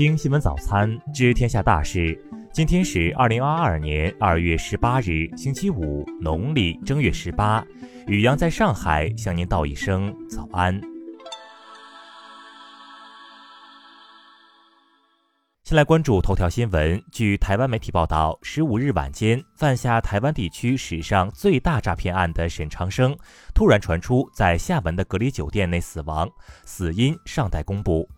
听新闻早餐知天下大事。今天是二零二二年二月十八日，星期五，农历正月十八。雨阳在上海向您道一声早安。先来关注头条新闻。据台湾媒体报道，十五日晚间犯下台湾地区史上最大诈骗案的沈长生，突然传出在厦门的隔离酒店内死亡，死因尚待公布。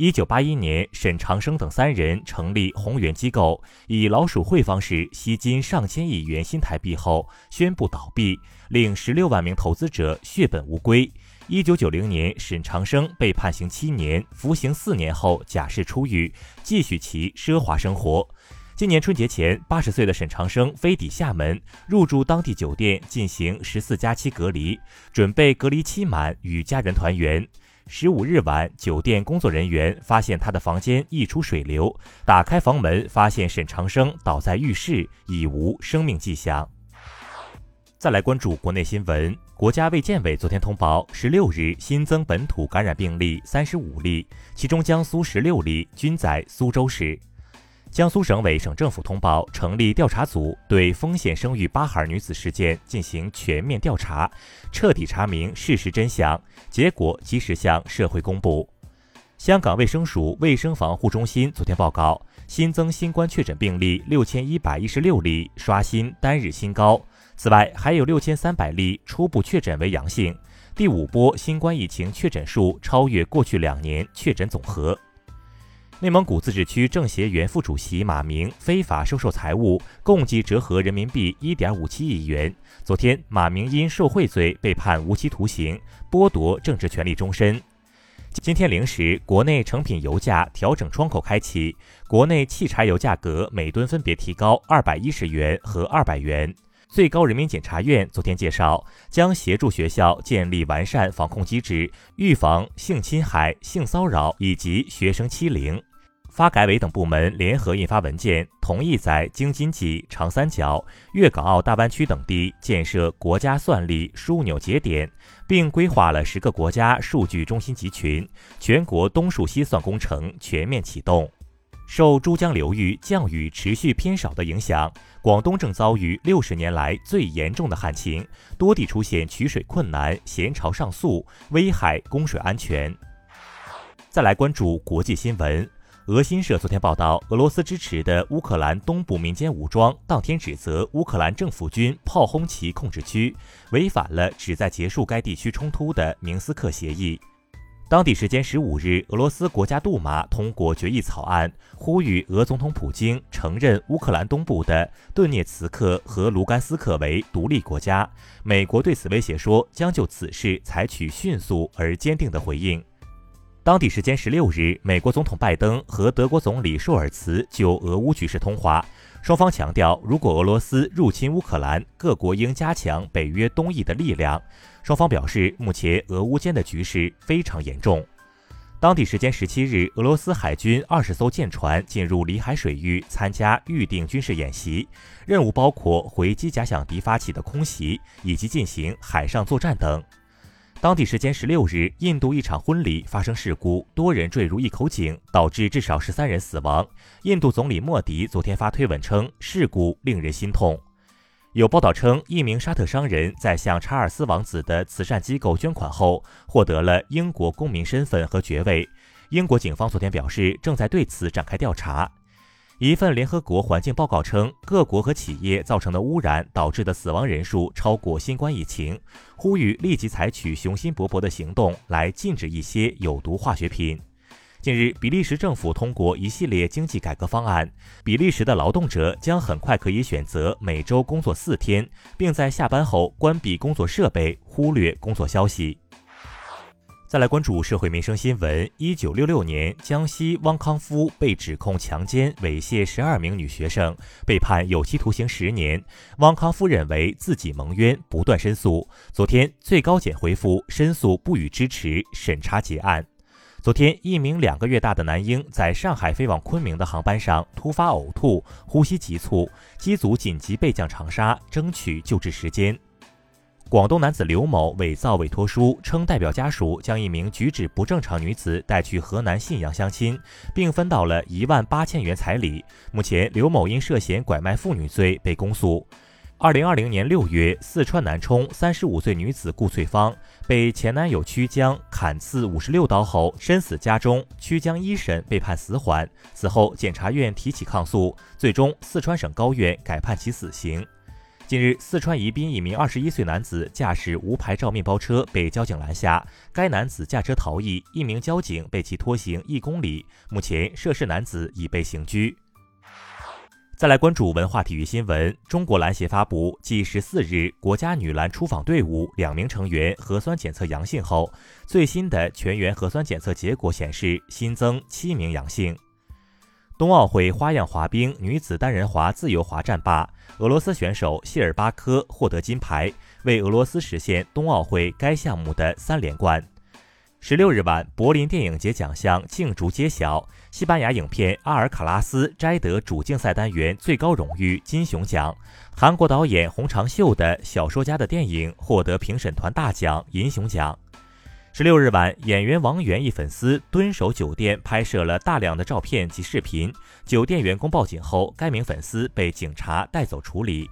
一九八一年，沈长生等三人成立宏源机构，以老鼠会方式吸金上千亿元新台币后宣布倒闭，令十六万名投资者血本无归。一九九零年，沈长生被判刑七年，服刑四年后假释出狱，继续其奢华生活。今年春节前，八十岁的沈长生飞抵厦门，入住当地酒店进行十四加七隔离，准备隔离期满与家人团圆。十五日晚，酒店工作人员发现他的房间溢出水流，打开房门，发现沈长生倒在浴室，已无生命迹象。再来关注国内新闻。国家卫健委昨天通报，十六日新增本土感染病例三十五例，其中江苏十六例均在苏州市。江苏省委省政府通报，成立调查组，对风险生育八孩女子事件进行全面调查，彻底查明事实真相，结果及时向社会公布。香港卫生署卫生防护中心昨天报告，新增新冠确诊病例六千一百一十六例，刷新单日新高。此外，还有六千三百例初步确诊为阳性。第五波新冠疫情确诊数超越过去两年确诊总和。内蒙古自治区政协原副主席马明非法收受财物，共计折合人民币一点五七亿元。昨天，马明因受贿罪被判无期徒刑，剥夺政治权利终身。今天零时，国内成品油价调整窗口开启，国内汽柴油价格每吨分别提高二百一十元和二百元。最高人民检察院昨天介绍，将协助学校建立完善防控机制，预防性侵害、性骚扰以及学生欺凌。发改委等部门联合印发文件，同意在京津冀、长三角、粤港澳大湾区等地建设国家算力枢纽节点，并规划了十个国家数据中心集群，全国东数西算工程全面启动。受珠江流域降雨持续偏少的影响，广东正遭遇六十年来最严重的旱情，多地出现取水困难、咸潮上溯，危害供水安全。再来关注国际新闻，俄新社昨天报道，俄罗斯支持的乌克兰东部民间武装当天指责乌克兰政府军炮轰其控制区，违反了旨在结束该地区冲突的明斯克协议。当地时间十五日，俄罗斯国家杜马通过决议草案，呼吁俄总统普京承认乌克兰东部的顿涅茨克和卢甘斯克为独立国家。美国对此威胁说，将就此事采取迅速而坚定的回应。当地时间十六日，美国总统拜登和德国总理舒尔茨就俄乌局势通话，双方强调，如果俄罗斯入侵乌克兰，各国应加强北约东翼的力量。双方表示，目前俄乌间的局势非常严重。当地时间十七日，俄罗斯海军二十艘舰船进入里海水域参加预定军事演习，任务包括回击假想敌发起的空袭以及进行海上作战等。当地时间十六日，印度一场婚礼发生事故，多人坠入一口井，导致至少十三人死亡。印度总理莫迪昨天发推文称，事故令人心痛。有报道称，一名沙特商人在向查尔斯王子的慈善机构捐款后，获得了英国公民身份和爵位。英国警方昨天表示，正在对此展开调查。一份联合国环境报告称，各国和企业造成的污染导致的死亡人数超过新冠疫情，呼吁立即采取雄心勃勃的行动来禁止一些有毒化学品。近日，比利时政府通过一系列经济改革方案。比利时的劳动者将很快可以选择每周工作四天，并在下班后关闭工作设备，忽略工作消息。再来关注社会民生新闻：一九六六年，江西汪康夫被指控强奸、猥亵十二名女学生，被判有期徒刑十年。汪康夫认为自己蒙冤，不断申诉。昨天，最高检回复申诉不予支持，审查结案。昨天，一名两个月大的男婴在上海飞往昆明的航班上突发呕吐、呼吸急促，机组紧急备降长沙，争取救治时间。广东男子刘某伪造委托书，称代表家属将一名举止不正常女子带去河南信阳相亲，并分到了一万八千元彩礼。目前，刘某因涉嫌拐卖妇女罪被公诉。二零二零年六月，四川南充三十五岁女子顾翠芳被前男友曲江砍刺五十六刀后身死家中，曲江一审被判死缓。此后，检察院提起抗诉，最终四川省高院改判其死刑。近日，四川宜宾一名二十一岁男子驾驶无牌照面包车被交警拦下，该男子驾车逃逸，一名交警被其拖行一公里。目前，涉事男子已被刑拘。再来关注文化体育新闻，中国篮协发布，继十四日国家女篮出访队伍两名成员核酸检测阳性后，最新的全员核酸检测结果显示，新增七名阳性。冬奥会花样滑冰女子单人滑自由滑战罢，俄罗斯选手谢尔巴科获得金牌，为俄罗斯实现冬奥会该项目的三连冠。十六日晚，柏林电影节奖项竞逐揭晓，西班牙影片《阿尔卡拉斯》摘得主竞赛单元最高荣誉金熊奖，韩国导演洪长秀的《小说家的电影》获得评审团大奖银熊奖。十六日晚，演员王源一粉丝蹲守酒店，拍摄了大量的照片及视频。酒店员工报警后，该名粉丝被警察带走处理。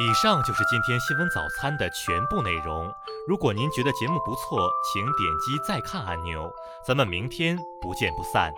以上就是今天新闻早餐的全部内容。如果您觉得节目不错，请点击再看按钮。咱们明天不见不散。